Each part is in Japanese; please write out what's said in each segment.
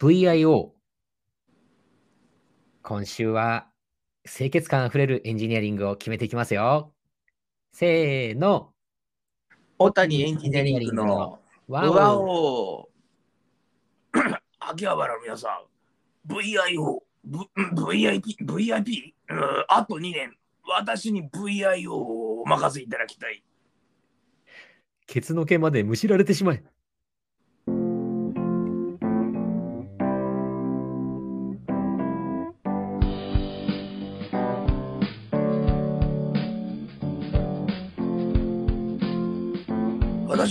VIO。今週は清潔感あふれるエンジニアリングを決めていきますよ。せーの。大谷エンジニアリングのワわオお 秋葉原の皆さん VIO、v、VIP、VIP、うんあと2年私に VIO をお任せいただきたいケツの毛までむしられてしまえ。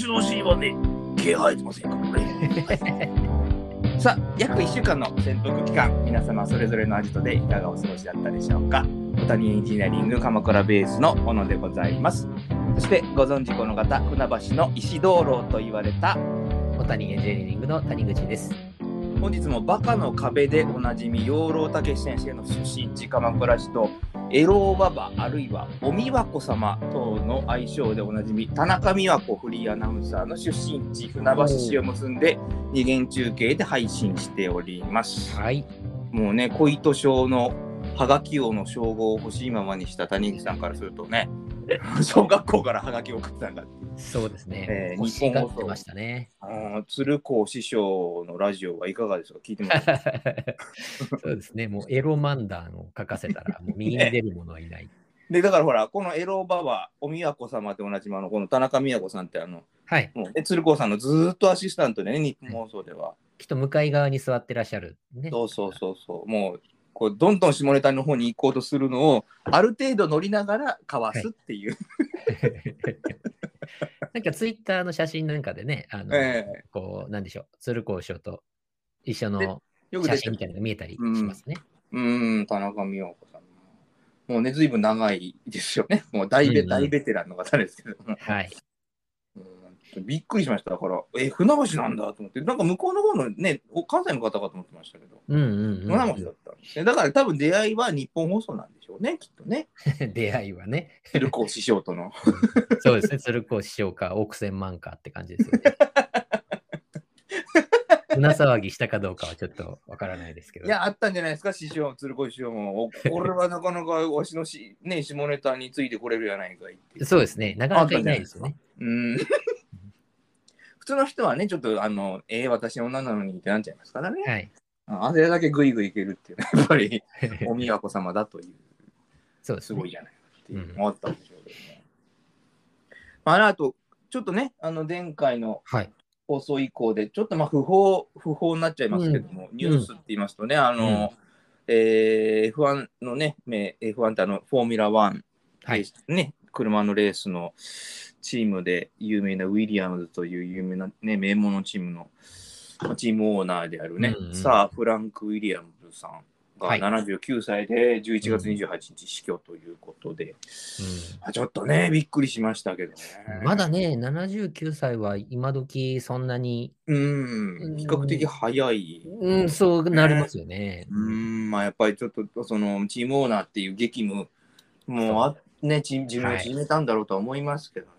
私のお尻はね毛生えてませんからね。さあ約1週間の潜伏期間皆様それぞれのアジトでいかがお過ごしだったでしょうか。小谷エンジニアリング鎌倉ベースの小野でございます。そしてご存知この方船橋の石灯籠と言われた小谷エンジニアリングの谷口です。本日もバカの壁でおなじみ養老孟司先生の出身地鎌倉市とエローババあるいはおみわこ様等の愛称でおなじみ田中美和子フリーアナウンサーの出身地船橋市を結んで二元中継で配信しております。はい。もうね小糸賞のハガキ王の称号を欲しいままにした谷口さんからするとね 小学校からハガキを送ってたんだそうですね。えー欲しがってましたね。鶴光師匠のラジオはいかがですか？聞いてます そうですね。もうエロマンダーの書かせたら、もう右に出る者はいない。でだからほらこのエロババおみわこ様って同じものこの田中美和子さんってあのはい。もうね鶴光さんのずーっとアシスタントでね日本放送では、きっと向かい側に座ってらっしゃる、ね。そうそうそうそうもうこうどんどん下ネタの方に行こうとするのをある程度乗りながらかわすっていう、なんかツイッターの写真なんかでね、あの、えこう、なんでしょう、鶴光師匠と一緒の写真みたいなのが見えたりしますね。うーん田中美和子さんも。うねずいぶん長いですよね。もう大ベ,、うんうん大ベテランの方ですけども。はい。うんびっくりしましただからえ船橋なんだと思ってなんか向こうの方のねお関西の方かと思ってましたけどうんうん、船橋だったんですねだから多分出会いは日本放送なんでしょうねきっとねうん。出会いはね。鶴光師匠とのそうですね。鶴光師匠か億千万かって感じですよね。船騒ぎしたかどうかはちょっとわからないですけど。いや、あったんじゃないですか、師匠、鶴子師匠も。おこれはなかなかわしのし、ね、下ネタについてこれるやないかい。そうですね。なかなかいないですよね。うん。普通の人はね、ちょっと、あの、ええ私女なのにってなっちゃいますからね。はい。ああれだけグイグイいけるっていうのは、やっぱり、おみやこ様だという、そうですごいじゃないかっていうのがあったんでしょうけどね。まあ、あと、ちょっとね、あの、前回のはい。放送以降で、ちょっとまあ不法、不法になっちゃいますけども、ニュースって言いますとね、あの、えー F1 のね、め F1 ってあの、フォーミュラ1、はい。ね、車のレースのチームで有名なウィリアムズという有名な、ね、名門のチームのまあチームオーナーであるね、うんうん。さあ、フランク・ウィリアムズさんがはい。79歳で11月28日死去ということで、うまあちょっとね、びっくりしましたけどね。ん、まだね、79歳は今時そんなに、うん、比較的早い。うん、そうなりますよね。うーん、まあやっぱりちょっとそのチームオーナーっていう激務もうあね、自分を縮めたんだろうとは思いますけどね。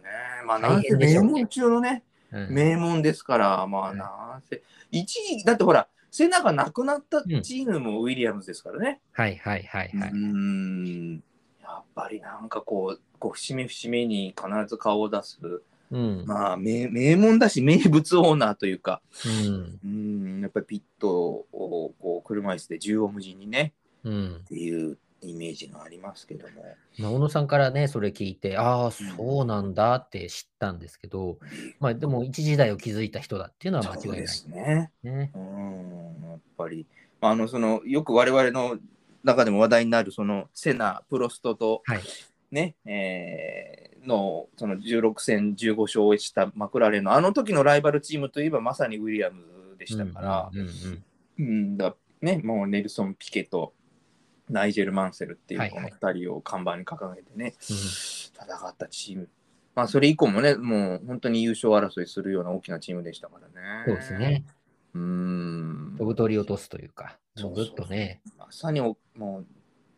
まあなんせ名門中のね、うん。名門ですから、まあうん。なんせ、一時、だってほら、セナが亡くなったチームもウィリアムズですからね。はいはいはいはい。うーん、やっぱりなんかこう、こう節目節目に必ず顔を出す、うん。まあ名名門だし、名物オーナーというか、うん。うん、やっぱりピットをこう車椅子で縦横無尽にね、うん。っていうイメージがありますけども。まあ、小野さんからね、それ聞いて、ああ、そうなんだって知ったんですけど、まあでも一時代を築いた人だっていうのは間違いないですね。ね。うん、やっぱり、まあ、あのそのよく我々の中でも話題になるそのセナ、プロストと、はい。ね、えーのその16戦15勝をしたマクラーレンのあの時のライバルチームといえばまさにウィリアムズでしたから、うんうんうんうんだね、もうネルソン・ピケとナイジェル・マンセルっていうこのはいはい2人を看板に掲げてね、うん戦ったチーム。まあ、それ以降もね、もう本当に優勝争いするような大きなチームでしたからね。そうですね。うーん。飛ぶ鳥落とすというか、ずっとね。まさにおもう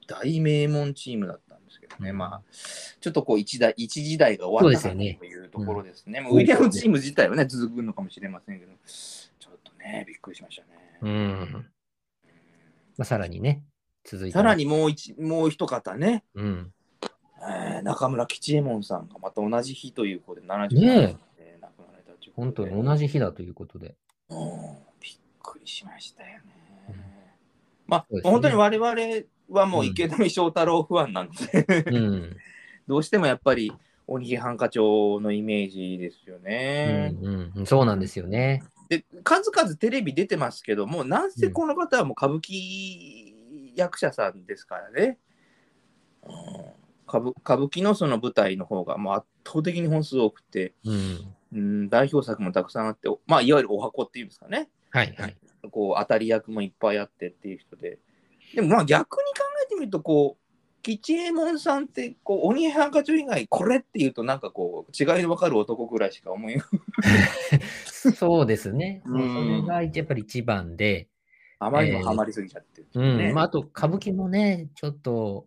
大名門チームだったんですけどね、うんまあ、ちょっとこう一代一時代が終わったというところですね。んまあウィリアムチーム自体はね、続くのかもしれませんけど、ちょっとね、ねびっくりしましたね。うん。まあ、さらにね、続いて。さら。にもう一もう一方ね、うん。えー中村吉右衛門さんがまた同じ日ということで70歳ねで亡くなられたという本当ことでに同じ日だということで。うんびっくりしましたよね。うんまあ、ね本当に我々はもう池上翔太郎ファンなんで、うん。どうしてもやっぱり鬼木繁華町のイメージですようね。んうん、そうなんですよね。で数々テレビ出てますけどもなんせこの方はもう歌舞伎役者さんですからね、うん歌舞歌舞伎のその舞台の方がもう圧倒的に本数多くて、うん。うん、代表作もたくさんあって、まあ、いわゆるお箱っていうんですかねはいはい。こう当たり役もいっぱいあってっていう人ででもまあ逆に考えてみるとこう吉右衛門さんってこう鬼ハンカチ以外これっていうとなんかこう違いの分かる男ぐらいしか思い そうですね。それがやっぱり一番で、あまりにもハマりすぎちゃってるってうん。まあ、あと、歌舞伎もね、ちょっと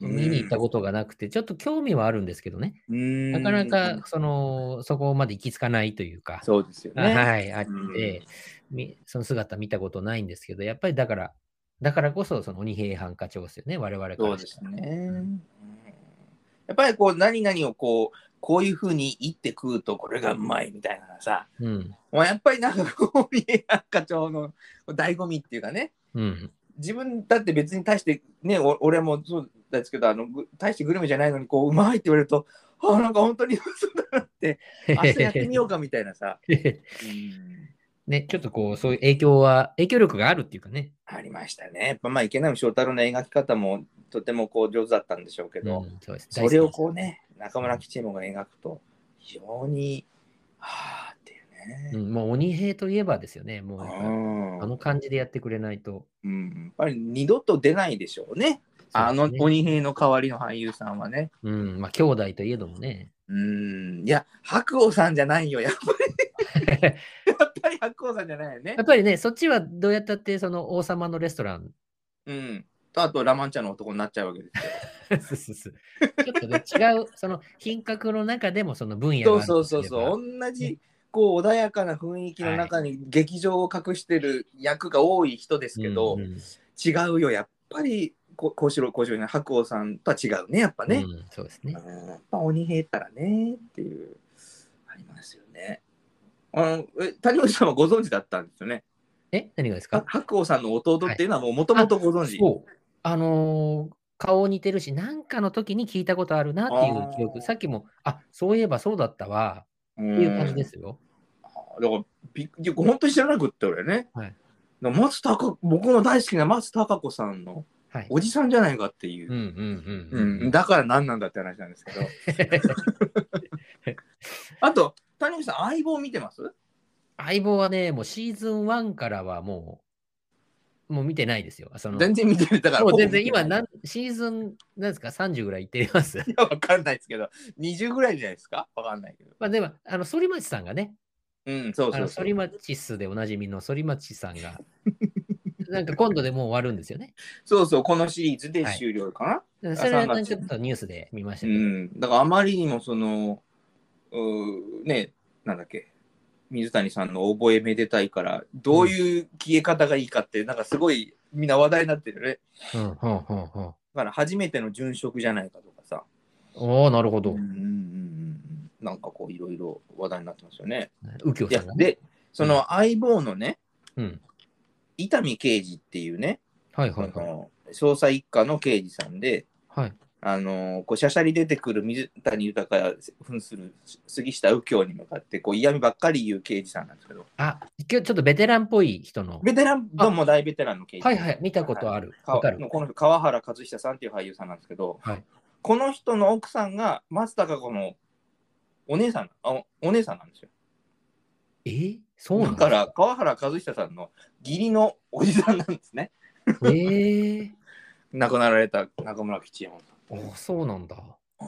見に行ったことがなくて、ちょっと興味はあるんですけどね。うんなかなか、その、そこまで行き着かないというか、そうですよね。はい、あっうんて、みその姿見たことないんですけど、やっぱりだから、だからこそ、その鬼平犯科長ですよね、我々からそうですしたらね。うんやっぱりこう何々をこうこういうふうに言って食うとこれがうまいみたいなさ、うん。もうやっぱりなんかこう、家課長の醍醐味っていうかね、うん。自分だって別に対して、ね、お俺もそうですけど、あのぐ大してグルメじゃないのに、こう、うまいって言われると、あなんか本当にそうだなって、明日やってみようかみたいなさ、う んね、ちょっとこう、そういう影響は、影響力があるっていうかね。ありましたね。やっぱまあ池波正太郎の描き方もとてもこう上手だったんでしょうけど、うん、そうですそれをこうね、中村吉右衛門が描くと、非常に、はあっていうね。うん、もう鬼平といえばですよね。もうあの感じでやってくれないと。うん、やっぱり二度と出ないでしょうね。あの鬼平の代わりの俳優さんはね。うん、まあ、兄弟といえどもね。うん、いや、白鸚さんじゃないよ。やっぱり、やっぱり白鸚さんじゃないよねやっ。ぱりね、そっちはどうやったって、その王様のレストラン。うん。と、あと、ラマンチャの男になっちゃうわけですよ。そうそうそうちょっとね、違う、その品格の中でもその分野がそうそうそうそう。同じ、こう、穏やかな雰囲気の中に劇場を隠してる役が多い人ですけど、うんうん違うよ。やっぱり、こ幸四郎、幸四郎ね、白鸚さんとは違うね、やっぱね。うんそうですね。うんやっぱ鬼平ったらねっていう、ありますよね。あのえ谷口さんはご存知だったんですよね。え、何がですあか？白鸚さんの弟っていうのはもともとご存知。そう。あのー顔似てるし、なんかの時に聞いたことあるなっていう記憶。さっきも、あそういえばそうだったわっっていう感じですよ。だからび本当に知らなくって俺ね。はい松たか僕の大好きな松たか子さんのはい。おじさんじゃないかっていうう。ん。だから何なんだって話なんですけど。あと、谷口さん、相棒見てます？相棒はね、もうシーズン1からはもう、もう見てないですよ。その全然見てる。だからもう全然今なん、シーズン、なんですか、30ぐらいいってます。いやわかんないですけど、20ぐらいじゃないですか？わかんないけど。まあでも、あの、反町さんがね、うん、そうそうそう。反町スでおなじみの反町さんが、なんか今度でもう終わるんですよね。そうそう、このシリーズで終了かな、それは3月ちょっとニュースで見ましたうけど。ん。だからあまりにもその、うーね、なんだっけ、水谷さんの覚えめでたいから、どういう消え方がいいかって、なんかすごいみんな話題になってるね。うん。だから初めての殉職じゃないかとかさ。おおなるほどうん。うんうんうん。なんかこういろいろ話題になってますよね。右京さんがね。で、その相棒のね、うん。伊丹刑事っていうね、はいはいはい。捜査一課の刑事さんで、はい。あのこうしゃしゃり出てくる水谷豊が扮する杉下右京に向かってこう嫌味ばっかり言う刑事さんなんですけど、あ、今日ちょっとベテランっぽい人の。ベテラン、どうも大ベテランの刑事。はいはい、見たことある。かわかる。この人川原和久さんっていう俳優さんなんですけど、はいこの人の奥さんが松たか子のお姉さんあおお姉さんなんですよ。え？ーそうなんだから川原和久さんの義理のおじさんなんですね。えー、亡くなられた中村吉右衛門さん。あそうなんだ。あ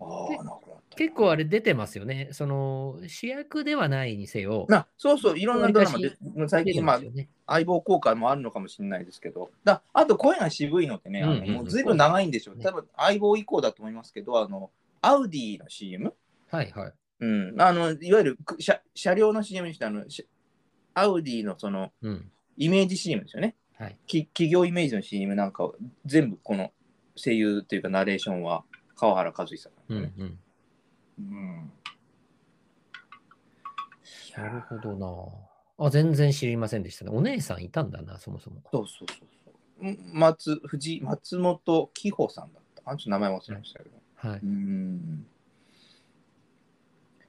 あ、け亡くなった。結構あれ出てますよね。その主役ではないにせよ。なそうそう、いろんなドラマで、最近、まあね。相棒効果もあるのかもしれないですけど、だあと声が渋いのってね、あのうんうんうんもうずいぶん長いんでしょう。ね多分相棒以降だと思いますけど、あの、アウディの CM? はいはい。うん、あのいわゆるく車車両の CM にしてあの、しアウディのそのうん。イメージ CM ですよね。はい。き企業イメージの CM なんかを全部この声優というかナレーションは川原和久さんうん。うん。うんなるほどな。あ、全然知りませんでしたね。お姉さんいたんだな、そもそも。そうそうそうそう。ん松藤松本紀穂さんだった。あちょっと名前忘れましたけど。はい。うん。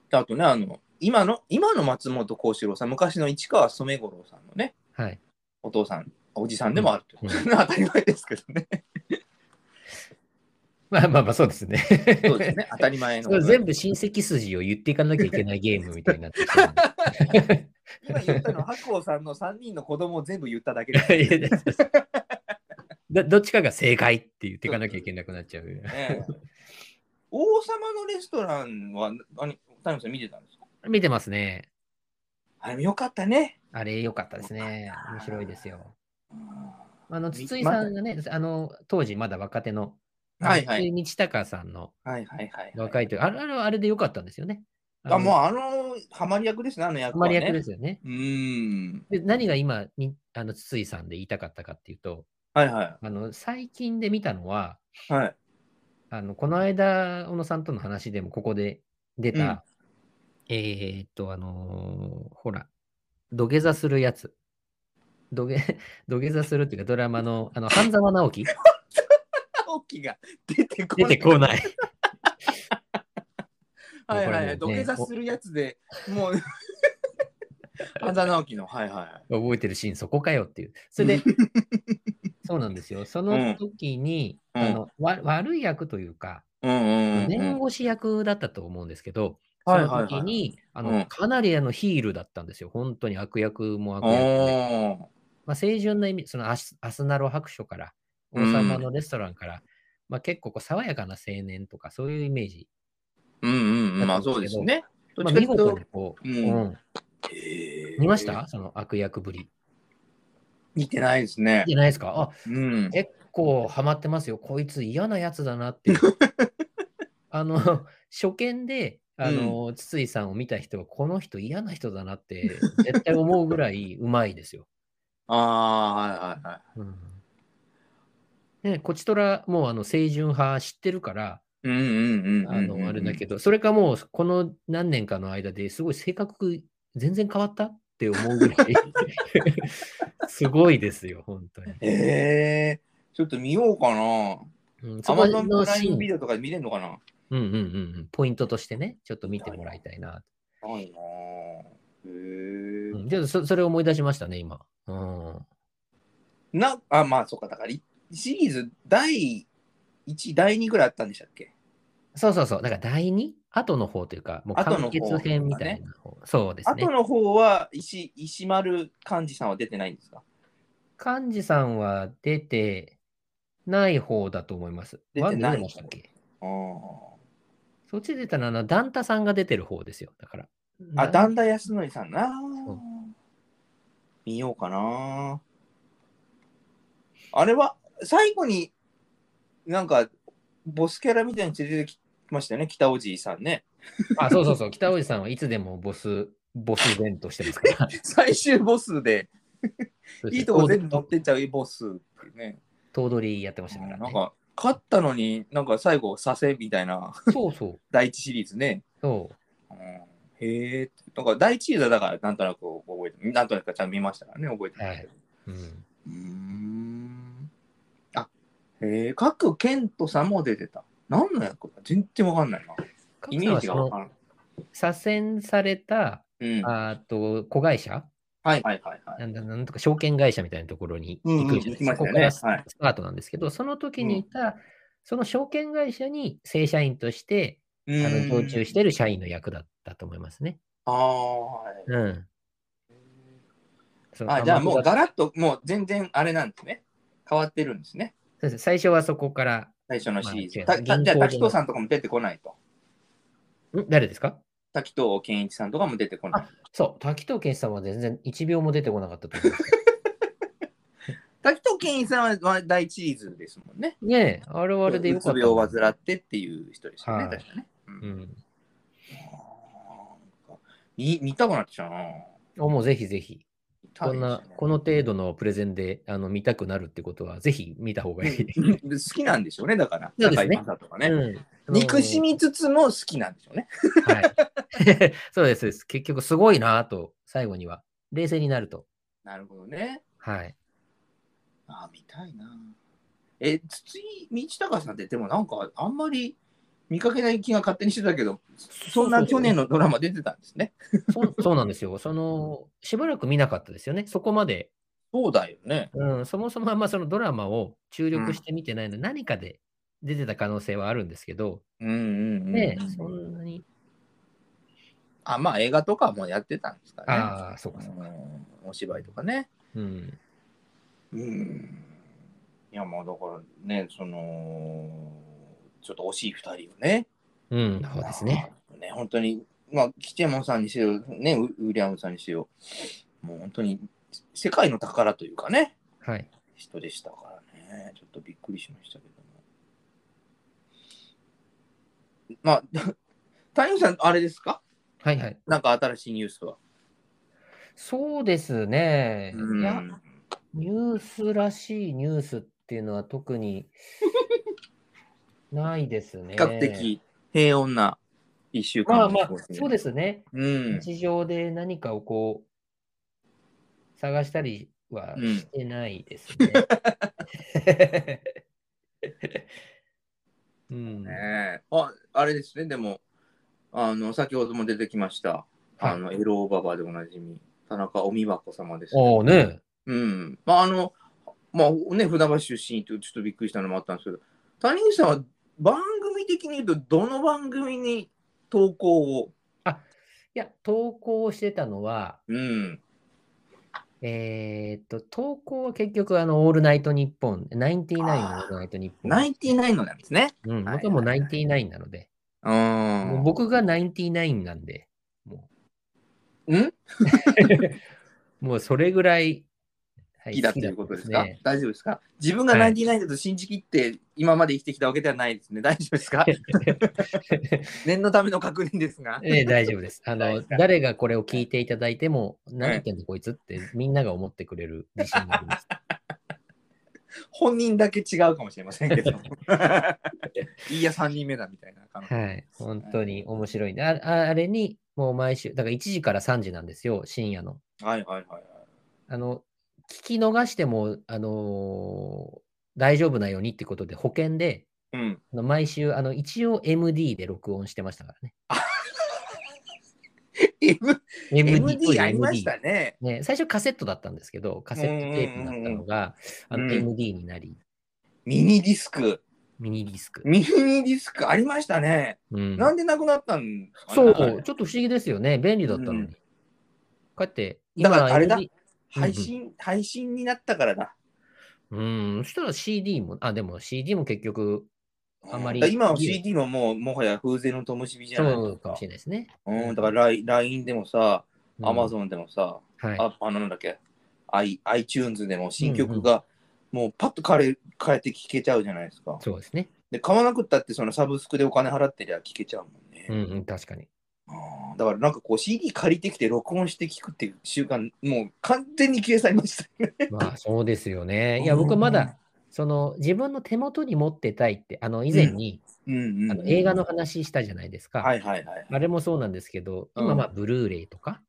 であとね、あの、今の、今の松本幸四郎さん、昔の市川染五郎さんのね、はい。お父さん、おじさんでもあるということで、当たり前ですけどね。まあまあまあ、そうですね。そうですね、当たり前の全部親戚筋を言っていかなきゃいけないゲームみたいになってき今言ったのは白鸚さんの3人の子供を全部言っただけです、どどっちかが正解って言っていかなきゃいけなくなっちゃう。ね王様のレストランは、あの谷本さん見てたんですか？見てますね。あれよかったね。あれ良かったですね。面白いですよ。うんあの、筒井さんがね、あの、当時まだ若手の、はいはい道隆さんのはいはいはい、若い時、あれあれはあれで良かったんですよね。あ、もうう、あの、ハマり役ですね、あの役は、ね。あまり役ですよね。うーん。で何が今に、あの、筒井さんで言いたかったかっていうと、はいはあの、最近で見たのは、い。はい。あの、この間、小野さんとの話でもここで出た、えーっと、あのーほら、土下座するやつ。土下 土下座するっていうか、ドラマの、あの、半沢直樹？青木が出てこ出ない。てこない。はいはいはい。土下座するやつで、もう、半沢直樹の、はいはい。覚えてるシーン、そこかよっていう。それで、そうなんですよ。その時に、うんあのわ悪い役というか。弁護士役だったと思うんですけど、そのはいはいはい時に、あうんのかなりあのヒールだったんですよ。本当に悪役も悪役で。まあ、清純な意味、そのアスアスナロ白書から、王うん様のレストランから、まあ、結構こう爽やかな青年とか、そういうイメージ。うんうんうん。まあそうですね。まあ、見事にこう、うん見ました？その悪役ぶり。見てないですね見。てないですか？あ、うん。結構ハマってますよ。こいつ嫌なやつだなっていう。あの、初見で、あの、筒井さんを見た人は、この人嫌な人だなって、絶対思うぐらいうまいですよ。ああ、はいはいはい。うんね、こちとら、もうあの、清純派知ってるから、うんうんうんうんうん。あの、あれだけど、それかもう、この何年かの間ですごい性格全然変わったって思うぐらい、すごいですよ、本当に。ええちょっと見ようかな。うん、ゾンプライのシーンムビデオとかで見れるのかな？うんうんうんうん、ポイントとしてね、ちょっと見てもらいたいな。ないなぁ。へえうん、でそそれを思い出しましたね、今。うん、な、あ、まあ、そっか、だから、いシリーズ第1、第2ぐらいあったんでしたっけ？そうそうそう、だから第2後の方というか、もう完結編みたいな方。そうですね後。の方は石、石丸幹二さんは出てないんですか？幹事さんは出てない方だと思います。出てないでしたっけあそっち出たのはあの、ダンタさんが出てる方ですよ。だから。あ、だ段田康則さんな。見ようかな。あれは、最後になんか、ボスキャラみたいに連れてきましたよね、北おじいさんね。あ、そうそうそう。北大路さんはいつでもボス、ボス弁としてますから。最終ボスで、いいとこ全部乗とってっちゃうボスってね。頭取やってましたからね。なんか、勝ったのになんか最後、させみたいなそうそう。第一シリーズね。そう。うんへえ。なんか第一シリーズはだからなんとなく覚えて、なんとなくちゃんと見ましたからね、覚えてますけど。うん、うーん。え、各ケントさんも出てた。何の役か全然わかんないな。イメージがわからん。左遷された、うん。はいあと、子会社？はいはいはい。なんだなんとか証券会社みたいなところにうんうん行くじゃないですか。行きましたよねそこからスはいスタートなんですけど、その時にいた、その証券会社に正社員としてうあのーん常駐してる社員の役だったと思いますね。ああ、はい。うん。あ、じゃあもうガラッと、もう全然あれなんですね。変わってるんですね。そうです最初はそこから、最初のシリーズ。まあたたじゃあ、銀行で滝藤さんとかも出てこないと。ん？誰ですか？滝藤健一さんとかも出てこない。そう、滝藤健一さんは全然1秒も出てこなかったと思います。滝藤健一さんはは第一シリーズですもんね。ねえ、あれはあれでよかったうつ病を患ってっていう人ですよね、はい確かね。うんうん。あー見見たくなってきたな。あもうぜひぜひ。こんな、この程度のプレゼンであの見たくなるってことは、ぜひ見た方がいい。うん好きなんでしょうね、だから。そうですねとかね。うん憎しみつつも好きなんでしょうね。はい。そうですそうです。結局すごいなぁと、最後には。冷静になると。なるほどね。はい。ああ、見たいな。え、筒井道隆さんって、でもなんか、あんまり見かけない気が勝手にしてたけど、そんな去年のドラマ出てたんですね。そうそうなんですよ。その、しばらく見なかったですよね。そこまで。そうだよね。うん、そもそもあんまそのドラマを注力して見てないので、何かで出てた可能性はあるんですけど、うんうんうん、ね、そんなに。あ、まあ映画とかもやってたんですかね。ああ、そうかそうか。うんお芝居とかね。うん。うん。いや、まあだからね、その、ちょっと惜しい二人をね。うん、そうですね。ね、本当に、まあ、吉山さんにせよ、ね、ウウィリアムさんにせよ、もう本当に世界の宝というかね、はい。人でしたからね、ちょっとびっくりしましたけども。まあ、谷口さん、あれですか？はいはい。なんか新しいニュースは。そうですね。うんいや、ニュースらしいニュースっていうのは特にないですね。比較的平穏な一週間まあまあ、そうでですね。す。うん。日常で何かをこう、探したりはうんしてないですね。うん。ねえあ、あれですね、でも、あの、先ほども出てきました、あの、エローババでおなじみ、田中お美和子様ですけどおおね。うん。まあ、あの、まあね、船橋出身とちょっとびっくりしたのもあったんですけど、谷口さんは番組的に言うと、どの番組に投稿を、いや、投稿してたのは、うん。えーっと、投稿は結局、あの、オールナイトニッポン、ナインティナインのオールナイトニッポン。ナインティナインのなんですね。うん、はい僕はもうナインティナインなので、うん。もう僕がナインティナインなんで、もんう、もうそれぐらい、は好きだということですか、ね大丈夫ですか？自分がはいナインティナインだと信じきって今まで生きてきたわけではないですね。大丈夫ですか？念のための確認ですが。ええ大丈夫です。あの誰がこれを聞いていただいても、何言ってんのこいつってみんなが思ってくれる自信があります。本人だけ違うかもしれませんけど。いいや、3人目だみたいな感じ。はい。本当に面白いんで、あああれに、もう毎週、だから1時から3時なんですよ、深夜の。はいはいはいはい。あの、聞き逃しても、あのー大丈夫なようにってことで、保険で、うん。あの毎週、あの、一応 MD で録音してましたからね。M MD, ありましたね。ね、最初カセットだったんですけど、カセットテープだったのが、あのうん MD になり、ミニディスク。ミニディスク。ミニディスクありましたね。うんなんでなくなったんそう、ちょっと不思議ですよね。便利だったのに。うんこうやって、だからあれだ MD 配信、配信になったからだ。うん、そしたら CD も、あ、でも CD も結局、あんまり今は CD ももうもはや風前の灯火じゃないですかそうかもし。れないですね。うん、だから LINE でもさ、うん Amazon でもさ、はい。ああのなんだっけ、I、iTunes でも新曲がもうパッと変え変えて聴けちゃうじゃないですか。そうですね。で、買わなくったってそのサブスクでお金払ってりゃ聴けちゃうもんね。うん、うん、確かに。だからなんかこう CD 借りてきて録音して聴くっていう習慣、もう完全に消え去りましたよね。まあ、そうですよね。いや、僕まだ、その、自分の手元に持ってたいって、あの、以前に、うんうんうんあの映画の話したじゃないですか。はいはいはい。あれもそうなんですけど、うん今、まあ、ブルーレイとか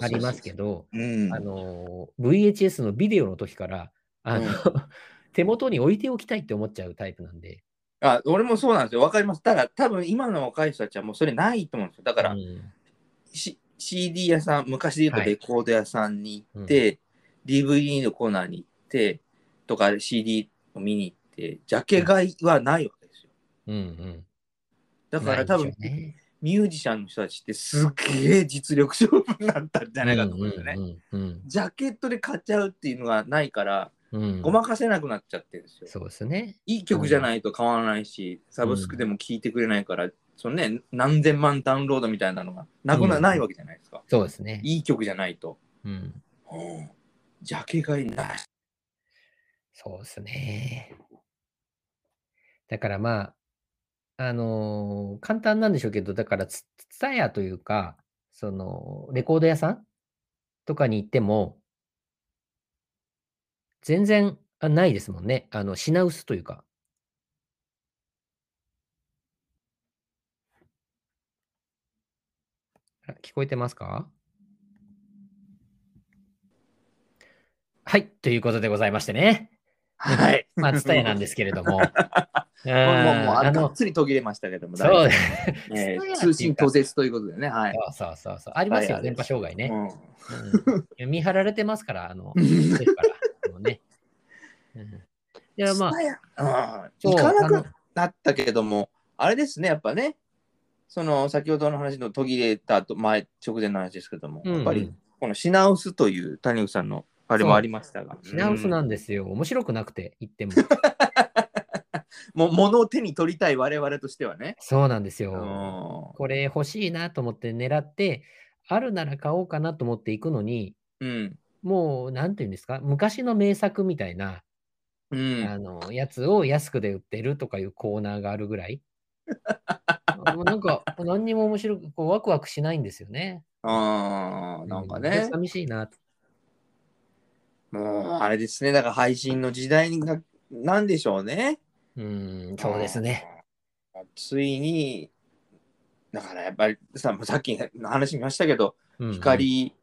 ありますけど、うん。あの、VHS のビデオの時から、あの、うん 手元に置いておきたいって思っちゃうタイプなんで。あ俺もそうなんですよ。わかります。ただ、多分今の若い人たちはもうそれないと思うんですよ。だから、うんし CD 屋さん、昔で言うとはいレコード屋さんに行って、DVD のコーナーに行って、とか CD を見に行って、ジャケ買いはないわけですよ。うんうん。だから多分、ねミュージシャンの人たちってすっげえ実力勝負になったんじゃないかと思うんですよね。うんうんジャケットで買っちゃうっていうのがないから、うんうんごまかせなくなっちゃってるんですよ。そうですね。いい曲じゃないと買わないし、サブスクでも聴いてくれないから、そのね、何千万ダウンロードみたいなのがなくな、うんないわけじゃないですか。そうですね。いい曲じゃないと。うん。うんジャケ買いなし。そうですね。だからまあ、あのー簡単なんでしょうけど、だからツ、ツタヤというか、その、レコード屋さんとかに行っても、全然あないですもんね。あの、品薄というか。あ聞こえてますか？はい、ということでございましてね。はい。まあ、ツタヤなんですけれども。もう、もう、もうあっ、つり途切れましたけども、そう、大丈夫 えー通信途絶ということでね、はい。そうそうそう。ありますよ、はい電波障害ね。うん見張られてますから、あの、ですから、いや、まあ、あ、う行かなくなったけれども、あれですね、やっぱね、その先ほどの話の途切れたと前、直前の話ですけども、やっぱりこの品薄という谷口さんのあれもありましたが、品薄うんなんですよ。面白くなくて、言っても。もう物を手に取りたい我々としてはね。そうなんですうよ。んこれ欲しいなと思って狙って、あるなら買おうかなと思っていくのに、うん。もう、なんていうんですか、昔の名作みたいな、うん。あの、やつを安くで売ってるとかいうコーナーがあるぐらい。なんか、何にも面白く、こうワクワクしないんですよね。ああ、なんかうね、寂しいな。もうあれですね、だから配信の時代がなんでしょうね。うん、そうですね。ついに、だからやっぱりさ、さっきの話見ましたけど、うんうん、光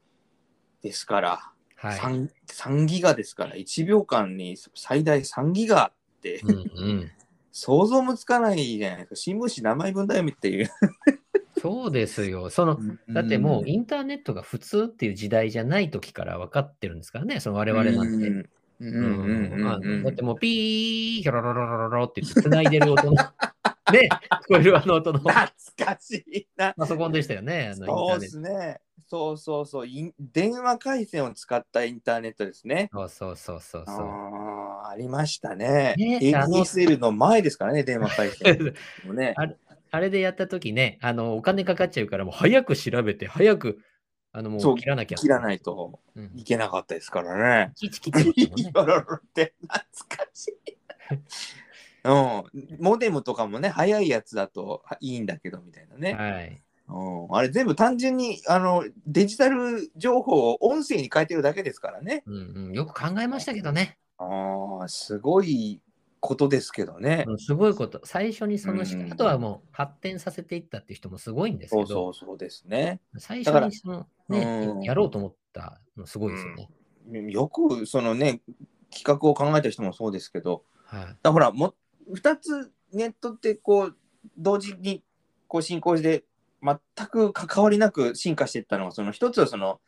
ですから、はい。3, 3ギガですから、1秒間に最大3ギガって、うんうん、想像もつかないじゃないですか。新聞紙何枚分だよっていう。そうですよ。その、だってもうインターネットが普通っていう時代じゃない時から分かってるんですからね、その我々なんて。うんうんうんうんあうんだってもうピー、ヒョロロロロロロって言って繋いでる音の、ね、聞こえるあの音の懐かしいな。パソコンでしたよね、そうで。すね。そうそうそう。電話回線を使ったインターネットですね。そうそうそうそうそう。あーありましたね。ね ADSL の前ですからね、電話回線もね。あれでやった時ね、あの、お金かかっちゃうから、もう早く調べて、早く、あの、もそうう切らなきゃ。切らないとうん。いけなかったですからね。いちいち切ってましたもんね。ヨロロって懐かしい。うん、モデムとかもね、早いやつだといいんだけどみたいなね。はい。うん、あれ全部単純にあのデジタル情報を音声に変えてるだけですからね。うんうん、よく考えましたけどね。ああ、すごいことですけどね。うんすごいこと。最初にそのし、うんあとはもう発展させていったっていう人もすごいんですそうけど、そうそうですね。最初にその、ねうんやろうと思ったのすごいですよね。よくそのね、企画を考えた人もそうですけど、はい。だから、も2つネットってこう、同時にこう進行して、全く関わりなく進化していったのは、その一つはその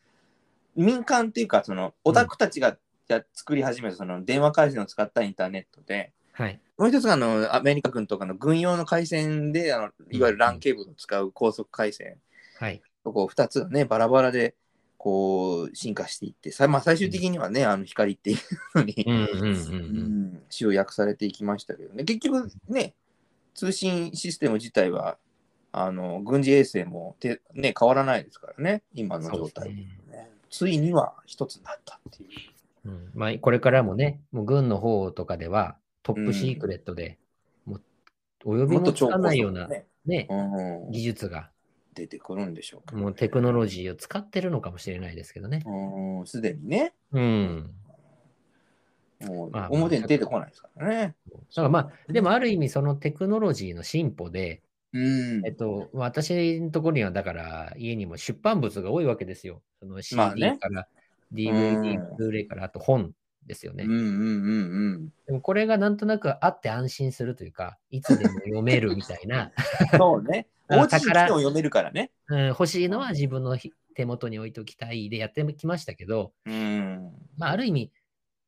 民間っていうか、そのオタクたちがじゃあ作り始めたその電話回線を使ったインターネットで、はい。もう一つがあのアメリカ軍とかの軍用の回線で、あのいわゆる LAN ケーブルを使う高速回線、はい。こう2つがね、バラバラでこう進化していって、さまあ、最終的にはね、あの光っていうのに、うんうんうんう。うんん集約されていきましたけどね、結局ね、通信システム自体は、あの軍事衛星もて、ね、変わらないですからね、今の状態でね。ついには一つになったっていう。うん。まあ、これからもね、もう軍の方とかではトップシークレットで、もうお呼びもつかないような、ね。ね、うん。技術が、出てくるんでしょうか、もうテクノロジーを使ってるのかもしれないですけどね。うんすでにね、うん。もうまあ表に出てこないですからね。だからまあ、でもある意味そのテクノロジーの進歩で、うんえっと、私のところにはだから家にも出版物が多いわけですよ。その CD まあねからう DVD ん、ブルーレイからあと本ですよね。うんうんうんでもこれがなんとなくあって安心するというか、いつでも読めるみたいな、うん。そうね。お家に来ても読めるからね。うん、欲しいのは自分のひ手元に置いておきたいでやってきましたけど、うん。まあ、ある意味、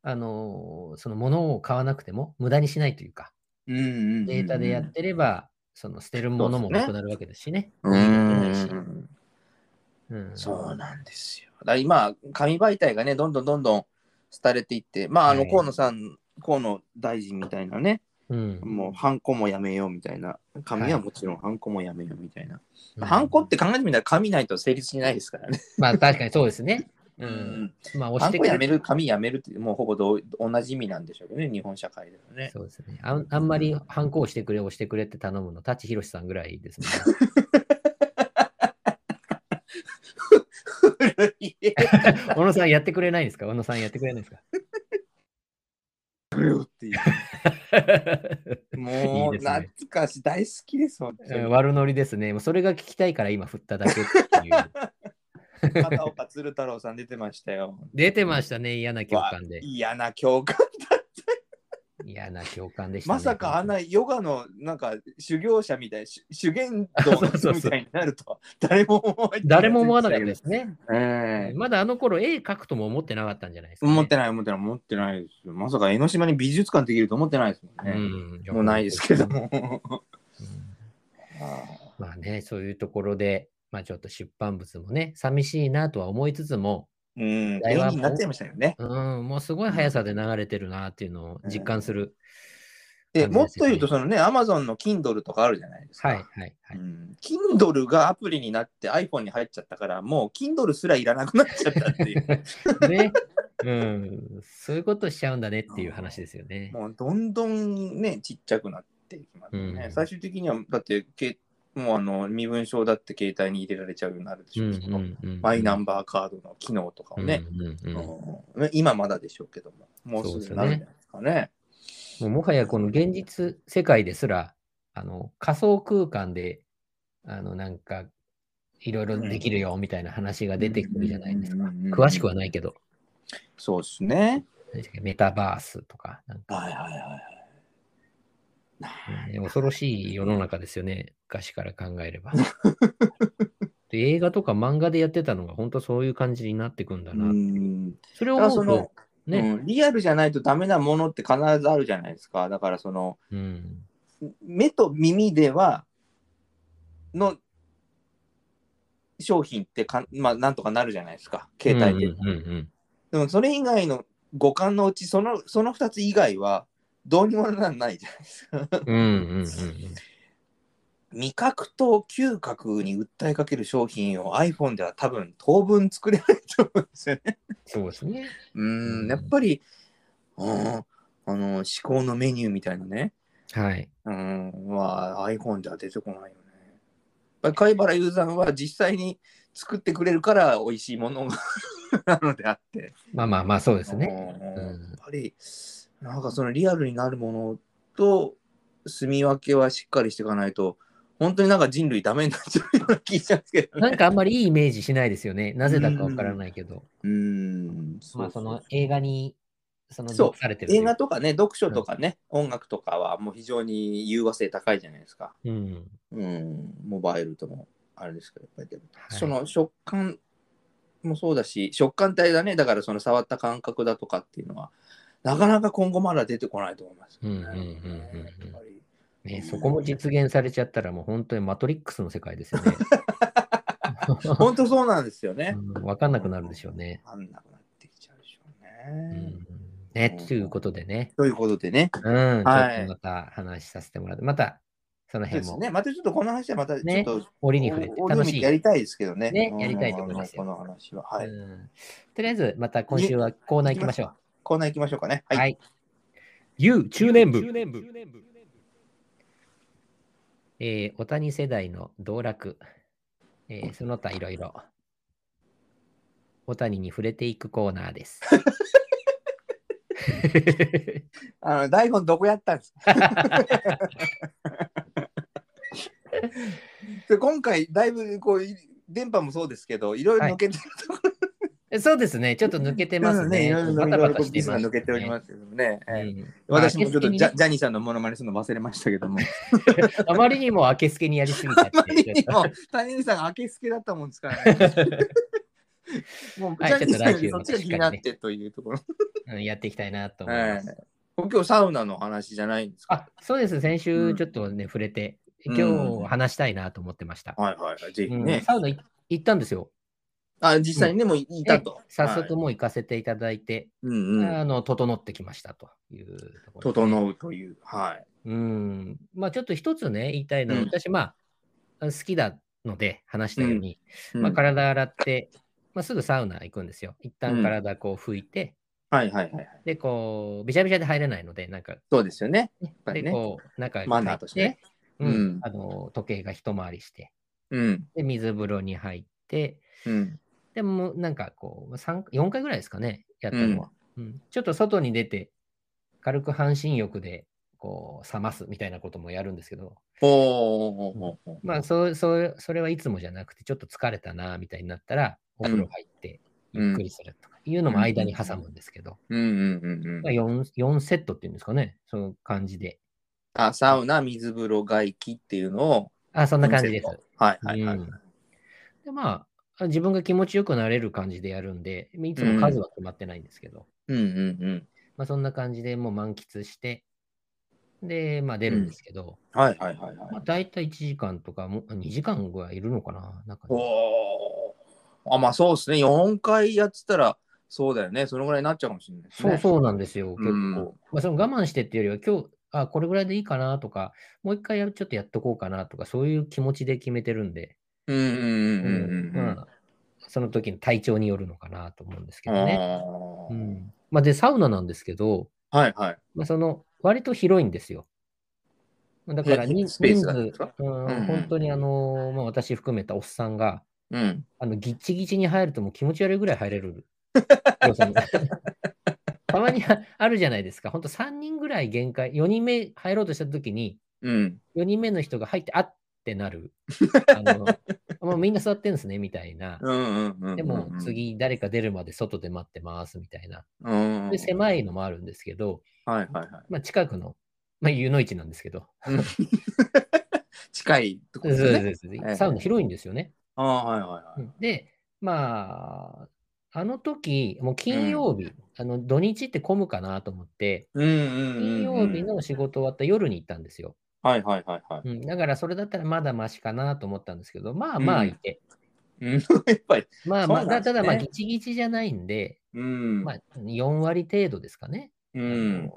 あのーその物を買わなくても無駄にしないというか、うんうんうんうんデータでやってれば、その捨てるものもなくなるわけですしね。うゴミも出ないしん。うんそうなんですよ。だから今、紙媒体がね、どんどんどんどん廃れていって、まあ、あの、はい河野さん、河野大臣みたいなね、うんもう、ハンコもやめようみたいな、紙ははいもちろんハンコもやめようみたいな。うんハンコって考えてみたら紙ないと成立しないですからね。まあ確かにそうですね。う。うんまあ押してくれる。やめる、紙やめるって、もうほぼ同同じ意味なんでしょうけどね、日本社会ではね。そうですね。あんあんまりハンコをしてくれ、押してくれって頼むの、舘ひろしさんぐらいですね。古い小野さんやってくれないんですか？小野さんやってくれないんですか？るよっていう。もういいですね懐かしい、大好きです、本当にうん悪ノリですね。もうそれが聞きたいから今振っただけっていう。片岡鶴太郎さん出てましたよ。出てましたね、嫌な共感わで。嫌な共感だ嫌な共感でした、ね。まさかあんなヨガのなんか修行者みたい、し修験道 みたいになるとは誰も思わない。誰も思わなかったですね。ええまだあの頃絵描くとも思ってなかったんじゃないですか、ね。思ってない思ってない思ってないですよ。まさか江ノ島に美術館できると思ってないですもんね。うん、もうないですけども。うんまあね、そういうところで、まあちょっと出版物もね、寂しいなとは思いつつも、うん、題は演技になっちゃいましたよね。うん、もうすごい速さで流れてるなっていうのを実感する。で感じでもっと言うと、そのね、アマゾンの Kindle とかあるじゃないですか。はいはいはい。うん Kindle がアプリになって iPhone に入っちゃったから、もう Kindle すらいらなくなっちゃったっていう。ね、うん、そういうことしちゃうんだねっていう話ですよね。もうどんどんね、ちっちゃくなっていきますよね。うん最終的には、だって、けもうあの身分証だって携帯に入れられちゃうようになるでしう。んょうマイナンバーカードの機能とかをね、今まだでしょうけども、もうすぐなるんじゃないですかね。もうもはやこの現実世界ですら、あの仮想空間で、あのなんか、いろいろできるよみたいな話が出てくるじゃないですか。詳しくはないけど、そうですね。メタバースとか、なんか、はいはいはいはい。ね恐ろしい世の中ですよね、昔から考えれば。で映画とか漫画でやってたのが本当そういう感じになってくんだな。うんそれを思うと、ね、うんリアルじゃないとダメなものって必ずあるじゃないですか。だからそのうん、目と耳ではの商品ってか、まあ、なんとかなるじゃないですか、携帯で。でもそれ以外の五感のうちそのその2つ以外はどうにもならないじゃないですか。うんうんうんうん味覚と嗅覚に訴えかける商品を iPhone では多分当分作れないと思うんですよね。そうですね。うん、やっぱり、うん、あの思考のメニューみたいなね、はい。うん、は iPhone では出てこないよね。やっぱり貝原雄山は実際に作ってくれるから美味しいものが なのであって。まあまあまあ、そうですね。うんうんやっぱり、なんかそのリアルになるものと住み分けはしっかりしていかないと、本当になんか人類ダメになっちゃうような気がしますけどね。なんかあんまりいいイメージしないですよね。なぜだかわからないけど。うん、まあ、その映画に、その、そう映画とかね、読書とかね、音楽とかはもう非常に融和性高いじゃないですか。うん。うん、モバイルともあれですけど、やっぱりでも、はいその食感もそうだし、食感帯だね、だからその触った感覚だとかっていうのは、なかなか今後まだ出てこないと思いますよね、そこも実現されちゃったらもう本当にマトリックスの世界ですよね。本当そうなんですよね。うんわかんなくなるでしょうね。わかんなくなってきちゃうでしょううね。ん、ね、ということでね。ということでね、うん、はいちょっとまた話させてもらって、またその辺もね、またちょっとこの話はまたちょっねと、折に触れてお楽しい。やりたいですけどね。ねうんやりたいと思いますよこの話は。とりあえず、また今週はコーナー行きましょう。コーナー行きましょうかね。は。はいい。You 中年部。えー、お谷世代の道楽、えーその他いろいろ、お谷に触れていくコーナーです。あの台本どこやったんですか？で今回だいぶこうい電波もそうですけどいろいろ抜けてるところ、そうですね、ちょっと抜けてますね。いろいろバタバタしてます、ね。抜けておりますけどもね。ええうん私もちょっとまあジャ,、ジャニーさんのモノマネするの忘れましたけども。あまりにも明けすけにやりすぎちゃっあまりて。にも谷口さんが明けすけだったもんですからね。もうはいジャニーさんよりちょっと来週もそっちが気になってというところ。うんやっていきたいなと思います。はい今日サウナの話じゃないんですか？あそうです、先うん週ちょっとね、触れて、うん今日話したいなと思ってました。はいはいはい。ぜひうんね。サウナい行ったんですよ。あ、実際にね、もういたと。早はい速もう行かせていただいて、うんうん。あの整ってきましたというところで整うという。はい。うん。まあちょっと一つね、言いたいのは、うん私、まあ、好きなので話したように、うんまあ、体洗って、まあ、すぐサウナ行くんですよ。一旦うん体こう拭いて、はいはいはいはい。で、こう、びしゃびしゃで入れないので、なんか、そうですよね。ぱりで、ねこう、中にマナーとしてねううんん、あの、時計が一回りして、うん。で、水風呂に入って、うん。でも、なんかこう、三4回ぐらいですかね、やったのは。うんちょっと外に出て、軽く半身浴でこう冷ますみたいなこともやるんですけど、ほうほうほうほう。まあそうそうそれはいつもじゃなくて、ちょっと疲れたなみたいになったら、お風呂入ってうんゆっくりするとかいうのも間に挟むんですけど、うんうんうんうんまあ、。4, 4セットっていうんですかね、その感じで。あ、サウナ、水風呂、外気っていうのを。あ、そんな感じです。はいはいはい。うんで、まあ、自分が気持ちよくなれる感じでやるんで、いつも数は決まってないんですけど、うんうんうん。まあそんな感じでもう満喫して、で、まあ出るんですけど、はいはいはいはいまあ、。大体1時間とかも、2時間ぐらいいるのかななんかね、おーあ、まあそうですね。4回やってたら、そうだよね。そのぐらいになっちゃうかもしれないですね。そうそうなんですよ、結構。うんまあ、その我慢してっていうよりは、今日、あ、これぐらいでいいかなとか、もう一回やるちょっとやっとこうかなとか、そういう気持ちで決めてるんで、その時の体調によるのかなと思うんですけどね。うんまあ、で、サウナなんですけど、はいはい。まあ、その割と広いんですよ。だからえ人数うんうんうん本当にあの、まあ、私含めたおっさんが、うん。あのギッチギチに入るともう気持ち悪いぐらい入れる。たまにあ あるじゃないですか。本当3人ぐらい限界、4人目入ろうとした時に、うん。4人目の人が入って、あってなる。あのもうみんな座ってんですね、みたいな。うんうんうん。でも、次誰か出るまで外で待ってます、みたいな。うん。で、狭いのもあるんですけど、はいはいはい。まあ、近くの、まあ、湯の市なんですけど、近いところですね。そうですはいサウナ広いんですよね。ああ、はいはいはい。うんで、まあ、あの時、もう金曜日、あの土日って混むかなと思って、うんうんうんうん。金曜日の仕事終わった夜に行ったんですよ。はいはいはいはい。うん、だからそれだったらまだマシかなと思ったんですけど、まあまあいて、うん、やっぱり。まあまあ、ねただまあギチギチじゃないんで、うん。まあ4割程度ですかね。うあん。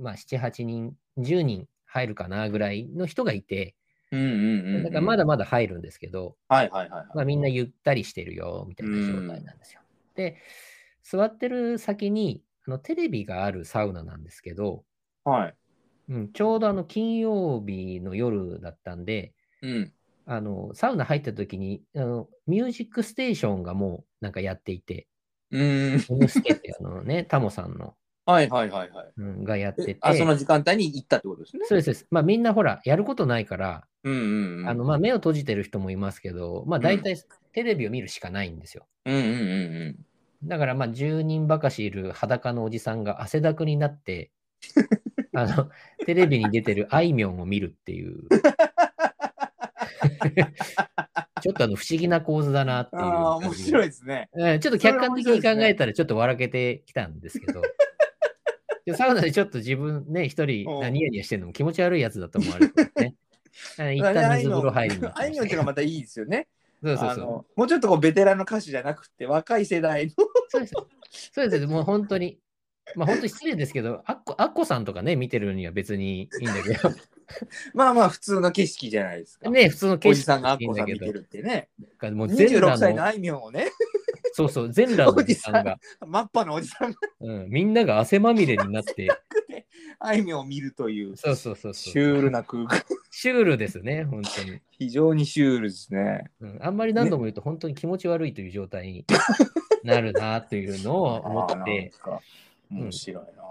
まあ7、8人、10人入るかなぐらいの人がいて、うんうんうん。だからまだまだ入るんですけど、はいはいはいはい。まあ、みんなゆったりしてるよ、みたいな状態なんですよ。で、座ってる先にあのテレビがあるサウナなんですけど、はい。うん、ちょうどあの金曜日の夜だったんで、うん。あのサウナ入った時にあの、ミュージックステーションがもうなんかやっていて、うん。M ステってあのね、タモさんの、はいはいはいはい。うん、がやってて、あ、その時間帯に行ったってことですね。そうです。まあみんなほら、やることないから、うんうんうん。あのまあ目を閉じてる人もいますけど、まあ大体テレビを見るしかないんですよ。うんうんうんだからまあ10人ばかしいる裸のおじさんが汗だくになって、あのテレビに出てるあいみょんを見るっていう、ちょっとあの不思議な構図だなってうん。いうあ。面白いですね。うんちょっと客観的に考えたらちょっと笑けてきたんですけど、でサウナでちょっと自分ね、一人うんニヤニヤしてるのも気持ち悪いやつだと思われてね。一旦水風呂入りに行きまあいみょんっていうのがまたいいですよね。そうそうそう。もうちょっとこうベテランの歌手じゃなくて若い世代の。そうです。そうです。もう本当に。まあ本当に失礼ですけど、アッコさんとかね、見てるには別にいいんだけど、まあまあ普通の景色じゃないですか。ね、普通の景色おじさんがアッいいんだけどコさん見て、るってね。もう全26裸の、歳のあいみょんをね、そうそう、全裸のおじさんが、マッパのおじさんがうん、みんなが汗まみれになって、あいみょんを見るというそうそうそう。シュールな空間。シュールですね、本当に。非常にシュールですね。うん、あんまり何度も言うと、本当に気持ち悪いという状態になるなというのを思って、か面白いな。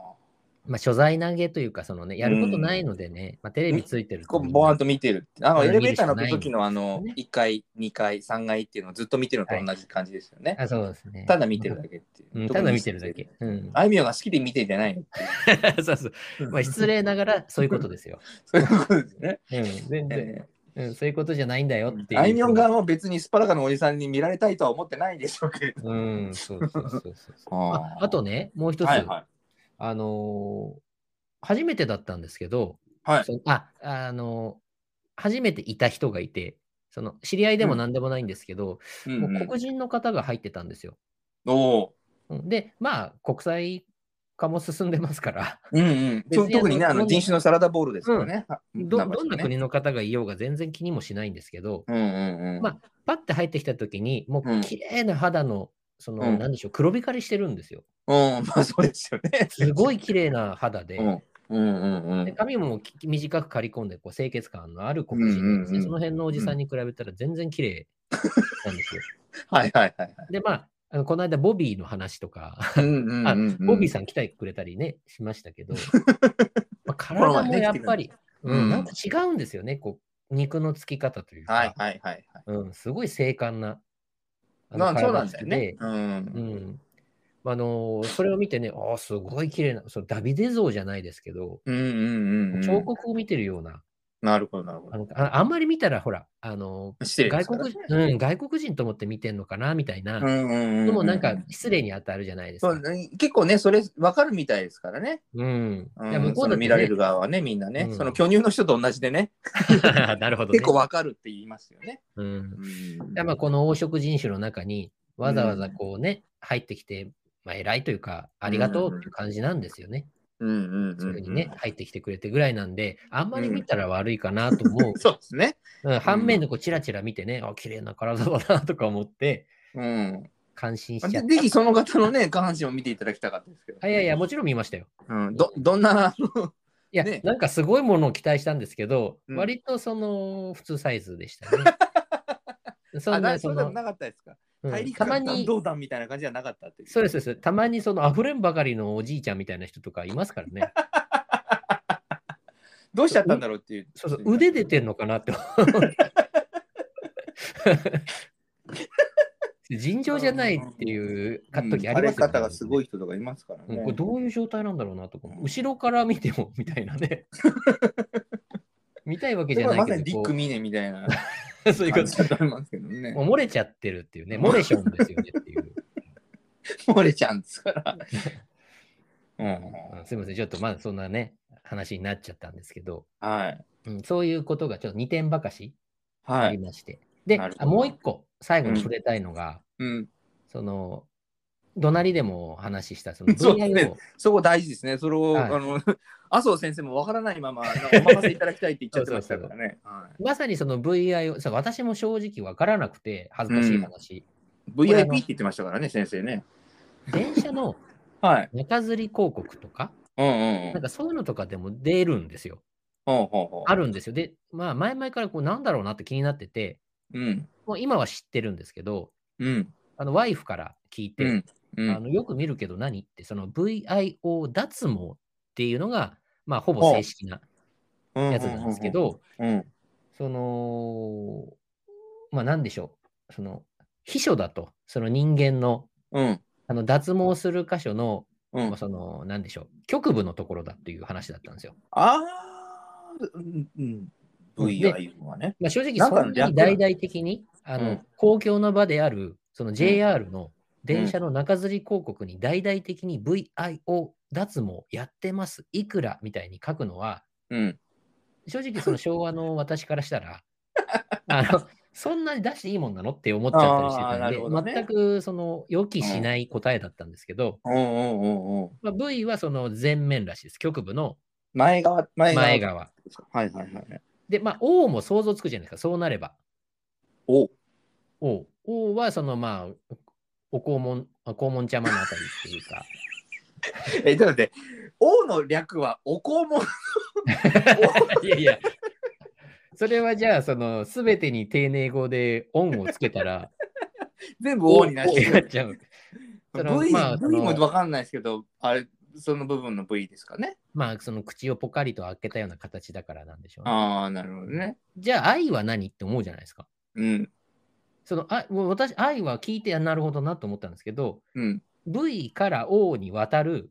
まあ、所在投げというか、そのね、やることないのでね、まあ、テレビついてるとボワンと見てる。あのうんエレベーター乗った見るしかないんですよ時のあのね1階、2階、3階っていうのをずっと見てるのと同じ感じですよね。あ、そうですね。ただ見てるだけっていう。うん、ただ見てるだけ。うん。あいみょんが好きで見てんじゃないの そうそう。まあ、失礼ながらそういうことですよ。そういうことですね。うん、全然、えうん、そういうことじゃないんだよっていう。えあいみょん側も別にスパラカのおじさんに見られたいとは思ってないでしょうけれど。うん、そうそうそうそう ああ。あとね、もう一つ、はいはい。あのー初めてだったんですけど、はい。そあ、あのー初めていた人がいて、その知り合いでも何でもないんですけど、うんうもうん黒人の方が入ってたんですよ。おおうんで、まあ、国際化も進んでますから、ー。うんうん。特にね、あの人種のサラダボールですからね。どナンバーねどんな国の方がいようが全然気にもしないんですけど、うんうんうん。まあパッて入ってきたときに、もううん綺麗な肌の、その、うんなんでしょう、黒光りしてるんですよ。うん、まあそうですよね。すごい綺麗な肌で、うんうんうんうん。で髪もき短く刈り込んでこう清潔感のある黒人なんですね、うんうんうんその辺のおじさんに比べたら全然綺麗なんですよ。はいはいはいはい。で、まあ、あのこの間、ボビーの話とか、ボビーさん来てくれたりね、しましたけど、まあ、体もやっぱり、うんうん、なんか違うんですよね、こう肉のつき方というか、はいはいはいはい。うん、すごい精悍な。そうなんだよね。うん。うん。あのそれを見てね、ああ、すごい綺麗な、そのダビデ像じゃないですけど、うんうんうんうん。彫刻を見てるような、なるほどなるほど。あのああんまり見たら、ほら、あの失礼で外国、うん、外国人と思って見てんのかなみたいなうんうんうん。のもなんか失礼に当たるじゃないですか。そうね結構ね、それ分かるみたいですからね。うん。うんいや向こうだってね見られる側はね、みんなね、うんその巨乳の人と同じでね、なるほど、ね。結構分かるって言いますよね。うん。うんでまあ、この黄色人種の中に、わざわざこうね、入ってきて、まあ、偉いというか、ありがとうっていう感じなんですよね。うんうんうんそういうふうにね、入ってきてくれてぐらいなんで、あんまり見たら悪いかなと思う。そうですね。うん、反面でこうチラチラ見てね、あ、綺麗な体だなとか思って、うん。感心しちゃぜひその方のね、下半身を見ていただきたかったですけど。あいやいや、もちろん見ましたよ。うん、どどんな、いや、ねなんかすごいものを期待したんですけど、うん割とその普通サイズでしたね。そあんなそのななかったですか？うん大陸たまに、間弾道弾みたいな感じじゃなかったっていう。そうですそうです。たまにその溢れんばかりのおじいちゃんみたいな人とかいますからね。どうしちゃったんだろうっていう。そうそう、腕出てんのかなって。尋常じゃないっていううん時ありますよね。垂れ方がすごい人とかいますからね。うんこれどういう状態なんだろうなとか、後ろから見てもみたいなね。見たいわけじゃないけどまさにディック・こミネみたいなう、そういうことだと思いますけどね。もう漏れちゃってるっていうね、モレションですよねっていう。漏れちゃうんですから。うん。うんすみません、ちょっとまだそんなね、話になっちゃったんですけど、はい。うん、そういうことがちょっと2点ばかしあはい。りまして。でなるほどあ、もう一個、最後に触れたいのが、うん。その、隣でもお話しした、そのそうですね VIO、そこ大事ですね。それを、はいあの、麻生先生もわからないまま、お任せいただきたいって言っちゃってましたからね。はいまさにその VIO、そう私も正直わからなくて、恥ずかしい話。VIP れあのって言ってましたからね、先生ね。電車の はい。中吊り広告とか、うんうんうん。なんかそういうのとかでも出るんですよ。ほうほうほうあるんですよ。で、まあ、前々からこうなんだろうなって気になってて、うん。もう今は知ってるんですけど、うん。あのワイフから聞いて、うん。うんあのよく見るけど何って、その VIO 脱毛っていうのが、まあ、ほぼ正式なやつなんですけ、ど、うん。その、まあ、なんでしょう、その、秘書だと、その人間の、うん。あの脱毛する箇所の、うんまあ、その、なんでしょう、局部のところだっていう話だったんですよ。ああ、うんうん。VI はね。まあ、正直、そんなに大々的に、あの、うん公共の場である、その JR の電車の中吊り広告に大々的に VIO 脱毛やってます、いくらみたいに書くのは、うん。正直その昭和の私からしたら、あの、そんなに出していいもんなのって思っちゃったりしてたんるほどね全くその予期しない答えだったんですけど。まあ、V はその前面らしいです。局部の前側、前側。前側。はいはいはい。で、まあ、O も想像つくじゃないですか、そうなれば。お O, o はそのまあ、お肛門、あ肛門ちゃまのあたりっていうか、え、ちょっと待って、王の略はお肛門？いやいや、それはじゃあ、その、すべてに丁寧語でオンをつけたら、全部王になっちゃう。その V, まあそ v のもわかんないですけど、あれ、その部分の V ですかね？まあ、その口をポカリと開けたような形だからなんでしょうね。ああ、なるほどね。じゃあ、愛は何って思うじゃないですか。うん。そのあもう私、愛は聞いてなるほどなと思ったんですけど、うん。V から O に渡る、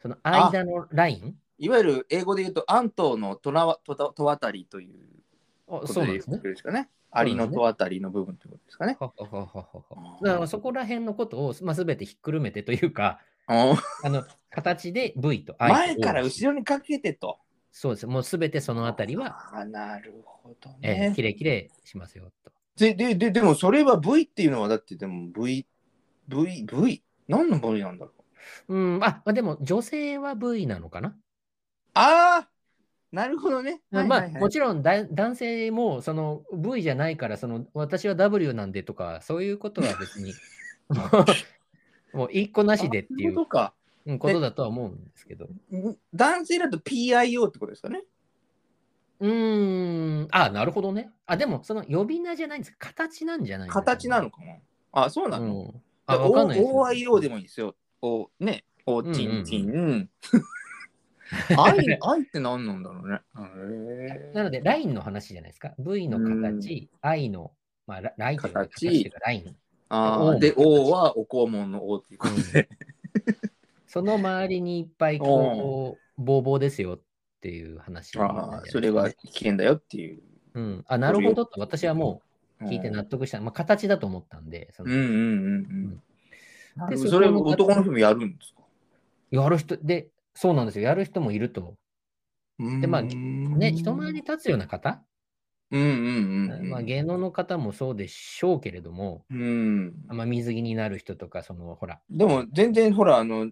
その間のライン？いわゆる英語で言うと、アントのとなわとと渡りというあことですねですかね。アリのと渡りの部分ということですかね。はははだからそこら辺のことを、まあ、全てひっくるめてというか、おあの形で V と I 前から後ろにかけてと。そうです。もう全てそのあたりは、あーなるほどえー、ねき。れいきれいしますよと。で、で、で、でもそれは V っていうのはだってでも V、V、V、何の V なんだろう？うん、あ、まあでも女性は V なのかな？ああなるほどね。まあ、はいはいはいもちろんだ男性もその V じゃないから、その私は W なんでとか、そういうことは別に、もう一個なしでっていそうとか。うんことだとは思うんですけど。ん男性だと PIO ってことですかね？うーん、あ、なるほどね。あ、でもその呼び名じゃないんですか。形なんじゃない形なのかな。あ、そうなの、うん、あ、わかんないです。OIO でもいいですよ。おね、おちんちん。愛愛って何なんだろうね。なので、ラインの話じゃないですか。V の形、I の、まあ、ララインというか形ライン。あで、O はお肛門の O っていうことで。その周りにいっぱいこう、ボーボーですよっていう話ああ、それは危険だよっていう。うん。あ、なるほどと私はもう聞いてうん納得した。まあ、形だと思ったんで、そのうんうんうんうん。でそれ男の人もやるんですか？やる人、で、そうなんですよ。やる人もいると。でまあね、ね人前に立つような方、うんうんうんうん。まあ、芸能の方もそうでしょうけれども、うん。まあ、水着になる人とか、その、ほら、でも全然ほら、あの、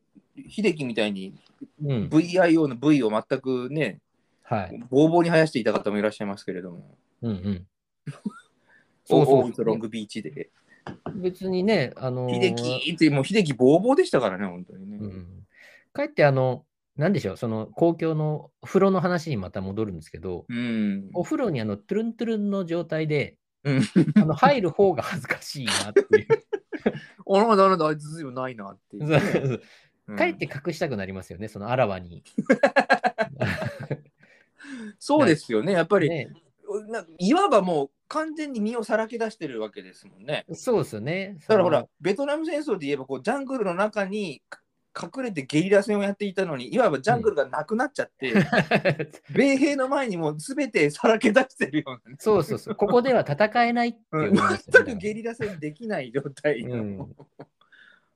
秀樹みたいにうん、VIO の V を全くね、はい。ボーボーに生やしていた方もいらっしゃいますけれども。うんうん。そうそう。ロングビーチで。別にね、あのー秀樹って、もう秀樹ボーボーでしたからね、本当にね。うん、かえってあの、なんでしょう、その公共の風呂の話にまた戻るんですけど、うん。お風呂にあのトゥルントゥルンの状態で、うん。あの入る方が恥ずかしいなっていう。あらだなんだ、あいつずいぶんないなっていうね。うんかえって隠したくなりますよね、そのあらわに。そうですよね、やっぱり、ね、ないわばもう完全に身をさらけ出してるわけですもんね。そうですよね。だからほら、ベトナム戦争で言えばこうジャングルの中に隠れてゲリラ戦をやっていたのに、いわばジャングルがなくなっちゃって、その米兵の前にもう全てさらけ出してるようなね、そうそうそう、ここでは戦えないっていますよね全くゲリラ戦できない状態の。うん。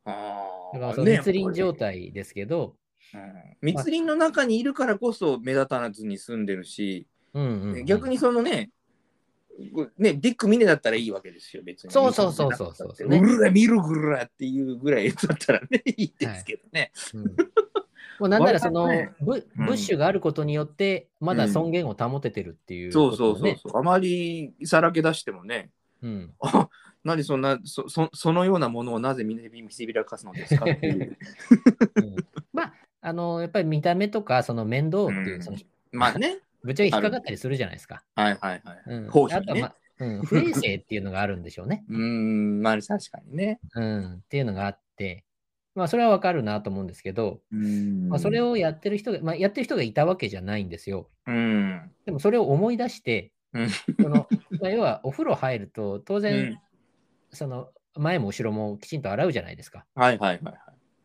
あだからそのーね密林状態ですけど、うん。密林の中にいるからこそ目立たずに住んでるし、うんうんうん。逆にそのね、ね、ディック・ミネだったらいいわけですよ、別に。そうそうそうそうそうう。るら、見るぐらっていうぐらいだったらね、いいですけどね。うん。もうなんならそのね。ブうん。ブッシュがあることによって、まだ尊厳を保ててるっていうそうことをね。そうそうそう。あまりさらけ出してもね、うん。あ何そんなそそ、そのようなものをなぜ見せびらかすのですかっていう。うん。まあ、あの、やっぱり見た目とか、その面倒っていうまあね、ぶっちゃけ引っかかったりするじゃないですか。はいはいはい。うん、ねあとは、まあうん、不衛生っていうのがあるんでしょうね。うーん、まあ確かにね。うん、っていうのがあって、まあ、それはわかるなと思うんですけど、うーんまあ、それをやってる人が、まあ、やってる人がいたわけじゃないんですよ。うん。でもそれを思い出して、うんそのまあ、要はお風呂入ると、当然、うんその前も後ろもきちんと洗うじゃないですか。はいはいはい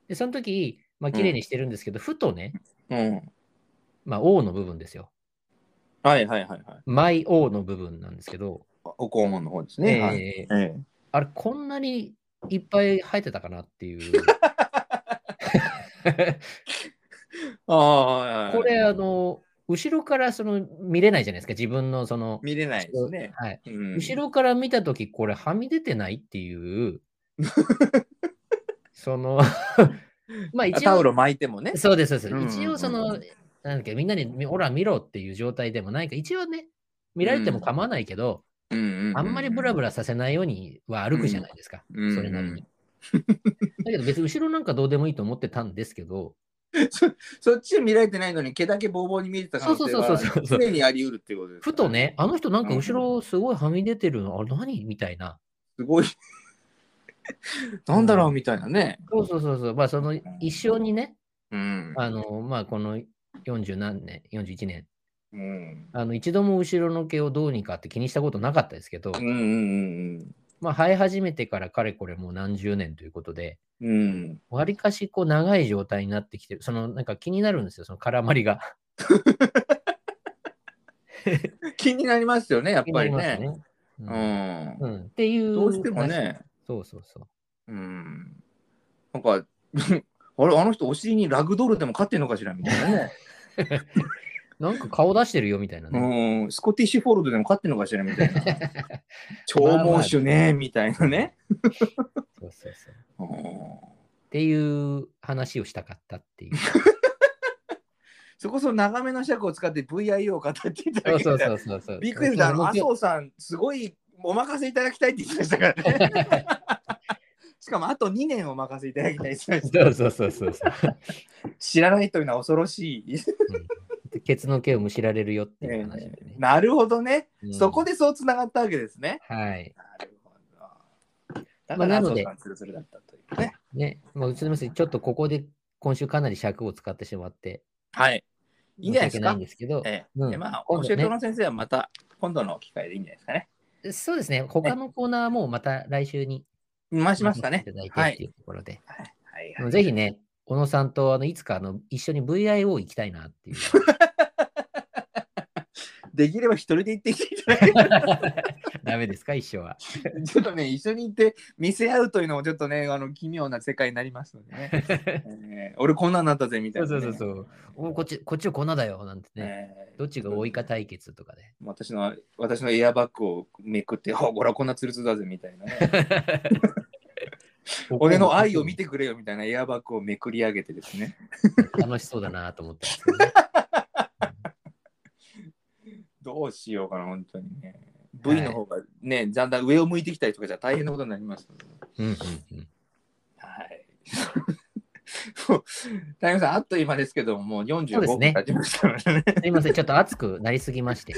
で、その時、まあ綺麗にしてるんですけど、ふとね、はい。うん。まあ、王の部分ですよ。はいはいはいはい。マイ王の部分なんですけど、お肛門の方ですね。はい。えーええあれ、こんなにいっぱい生えてたかなっていう。あこれ、あの、後ろからその見れないじゃないですか、自分のその、見れないですね。はい、うん後ろから見たとき、これ、はみ出てないっていう、その、まあ一応、タオル巻いてもね。そうです、そうです。うんうんうん一応、その、なんだっけ、みんなに、みほら、見ろっていう状態でもないか、一応ね、見られても構わないけど、うんあんまりブラブラさせないようには歩くじゃないですか、うんそれなりに。だけど別に後ろなんかどうでもいいと思ってたんですけど、そそっちは見られてないのに毛だけボーボーに見えてた可能性そうそうそうそうそうは常にあり得るっていうことです、ふと。ね、あの人なんか後ろすごいはみ出てるの、あれ何？みたいな。すごい。なんだろうみたいなね。そうそうそうそう、まあその一生にね、うん。あの、まあこの40何年、41年、うん。あの一度も後ろの毛をどうにかって気にしたことなかったですけど、うんうんまあ生え始めてからかれこれもう何十年ということで、うんうん。わりかしこう長い状態になってきてる、そのなんか気になるんですよ、その絡まりが。気になりますよね、やっぱりね。ね。ううんん。うんっていう。どうしてもね。そうそうそう。うん。なんか、あれ、あの人、お尻にラグドールでも飼ってんのかしらみたいなね。なんか顔出してるよみたいなね。うん。スコティッシュフォールドでも飼ってんのかしらみたいな。超猛種ね、みたいなね。そうそうそう。うんっていう話をしたかったっていう。そこそ長めの尺を使って VIO を語っていたそうそうだけでそうそうそう。びっくりした。あの、そう麻生さん、すごいお任せいただきたいって言ってましたからね。しかも、あと2年お任せいただきたいって言ってましたそうそうそうそうそう。知らないというのは恐ろしい。うん、ケツの毛をむしられるよっていう話でね。なるほどね。うんそこでそうつながったわけですね。はい。なるほど。だまあなツルツルだったという。ね、まあ、うちの店、ちょっとここで今週かなり尺を使ってしまって、はい。いいんじゃないですか？ですけど、ええうんでまあ、教えての先生はまた今度の機会でいいんじゃないですかね。そうですね、他のコーナーもまた来週に回しますかねい。ただいはいてっていうところで、はいはいぜひね、小野さんとあのいつかあの一緒に VIO 行きたいなっていう。できれば一人で行ってきていただけ ダメですか、一緒は。ちょっとね、一緒に行って見せ合うというのもちょっとね、あの奇妙な世界になりますのでね。えー俺こんなんなったぜみたそいうな、ね。そうそうそう。おこっち、こっちはこんなだよ、なんてね。えーどっちが多いか対決とかで。私の私のエアバッグをめくって、あ、ほら、こんなツルツルだぜみたいなね。俺の愛を見てくれよみたいなエアバッグをめくり上げてですね。楽しそうだなと思ったんですけどね。どうしようかな、本当にね。V の方がね、だんだん上を向いてきたりとかじゃ大変なことになりますので。うんうんうん。はい。谷山さん、あっという間ですけども、もう45分そうですね経ちましたのでね。すいません、ちょっと熱くなりすぎまして。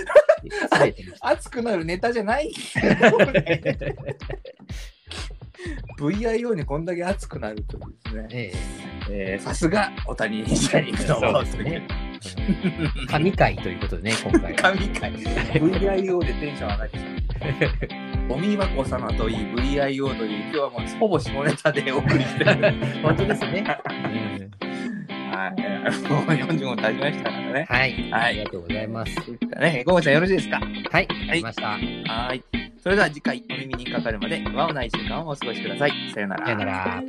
熱くなるネタじゃない。VIO にこんだけ熱くなるというですね。ええーさすが、お谷にじゃに行くと思そうですね。うん神回ということでね、今回は。神回。VIO でテンション上がってしまう。おみわこ様といい VIO といい、今日はもうほぼ下ネタでお送りしてる。本当ですね。はい。もう45分経ちましたからね。はい、はいありがとうございます。ね、ゴーちゃんよろしいですか？はい、い来ました。はい。それでは次回お耳にかかるまで、和をない週間をお過ごしください。さよなら。さよなら。